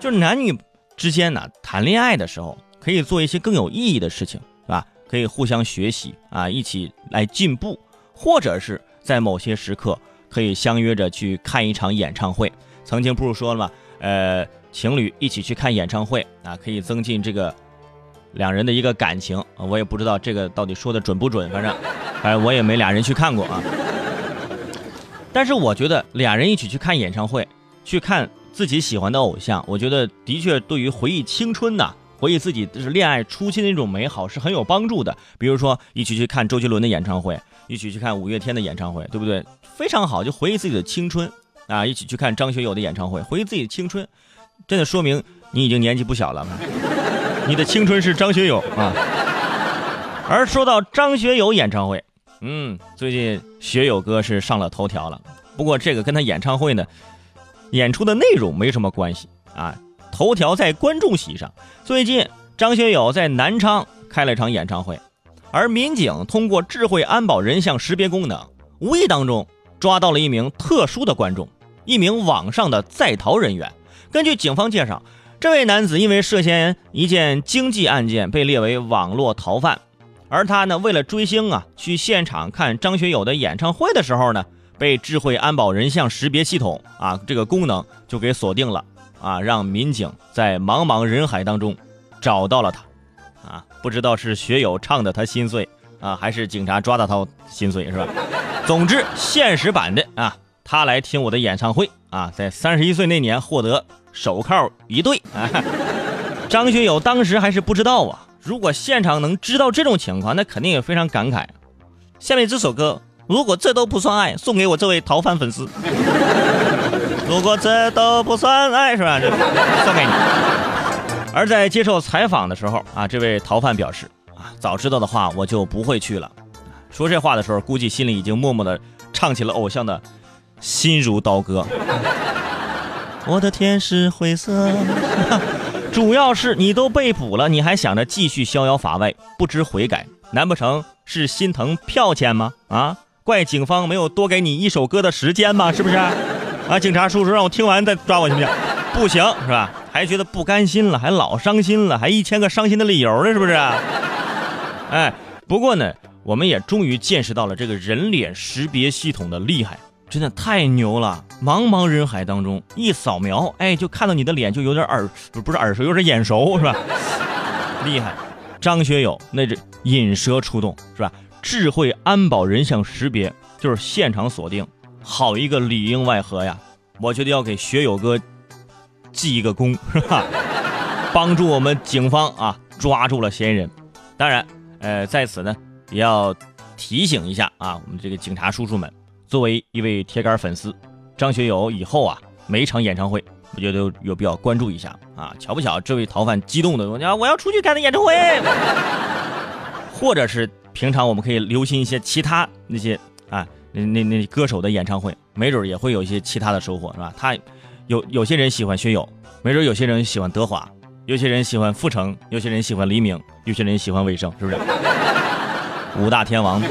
就是男女之间呢，谈恋爱的时候可以做一些更有意义的事情，是吧？可以互相学习啊，一起来进步，或者是在某些时刻可以相约着去看一场演唱会。曾经不是说了吗？呃，情侣一起去看演唱会啊，可以增进这个两人的一个感情。我也不知道这个到底说的准不准，反正，反正我也没俩人去看过啊。但是我觉得俩人一起去看演唱会，去看自己喜欢的偶像，我觉得的确对于回忆青春呐，回忆自己就是恋爱初期的那种美好是很有帮助的。比如说一起去看周杰伦的演唱会，一起去看五月天的演唱会，对不对？非常好，就回忆自己的青春啊！一起去看张学友的演唱会，回忆自己的青春，真的说明你已经年纪不小了。你的青春是张学友啊。而说到张学友演唱会。嗯，最近学友哥是上了头条了，不过这个跟他演唱会呢，演出的内容没什么关系啊。头条在观众席上，最近张学友在南昌开了场演唱会，而民警通过智慧安保人像识别功能，无意当中抓到了一名特殊的观众，一名网上的在逃人员。根据警方介绍，这位男子因为涉嫌一件经济案件被列为网络逃犯。而他呢，为了追星啊，去现场看张学友的演唱会的时候呢，被智慧安保人像识别系统啊这个功能就给锁定了啊，让民警在茫茫人海当中找到了他，啊，不知道是学友唱的他心碎啊，还是警察抓到他心碎是吧？总之，现实版的啊，他来听我的演唱会啊，在三十一岁那年获得手铐一对啊，张学友当时还是不知道啊。如果现场能知道这种情况，那肯定也非常感慨。下面这首歌，如果这都不算爱，送给我这位逃犯粉丝。如果这都不算爱，是吧？这送给你。而在接受采访的时候啊，这位逃犯表示啊，早知道的话我就不会去了。说这话的时候，估计心里已经默默的唱起了偶像的《心如刀割》。我的天是灰色。主要是你都被捕了，你还想着继续逍遥法外，不知悔改？难不成是心疼票钱吗？啊，怪警方没有多给你一首歌的时间吗？是不是？啊，警察叔叔，让我听完再抓我行不行？不行，是吧？还觉得不甘心了，还老伤心了，还一千个伤心的理由呢，是不是？哎，不过呢，我们也终于见识到了这个人脸识别系统的厉害。真的太牛了！茫茫人海当中一扫描，哎，就看到你的脸，就有点耳不不是耳熟，有点眼熟，是吧？厉害！张学友那这引蛇出洞，是吧？智慧安保人像识别就是现场锁定，好一个里应外合呀！我觉得要给学友哥记一个功，是吧？帮助我们警方啊抓住了嫌疑人。当然，呃，在此呢也要提醒一下啊，我们这个警察叔叔们。作为一位铁杆粉丝，张学友以后啊，每场演唱会，我觉得有必要关注一下啊。巧不巧，这位逃犯激动的，我讲我要出去看他演唱会，或者是平常我们可以留心一些其他那些啊，那那那歌手的演唱会，没准也会有一些其他的收获，是吧？他有有些人喜欢薛友，没准有些人喜欢德华，有些人喜欢富成，有些人喜欢黎明，有些人喜欢魏征，是不是？五大天王。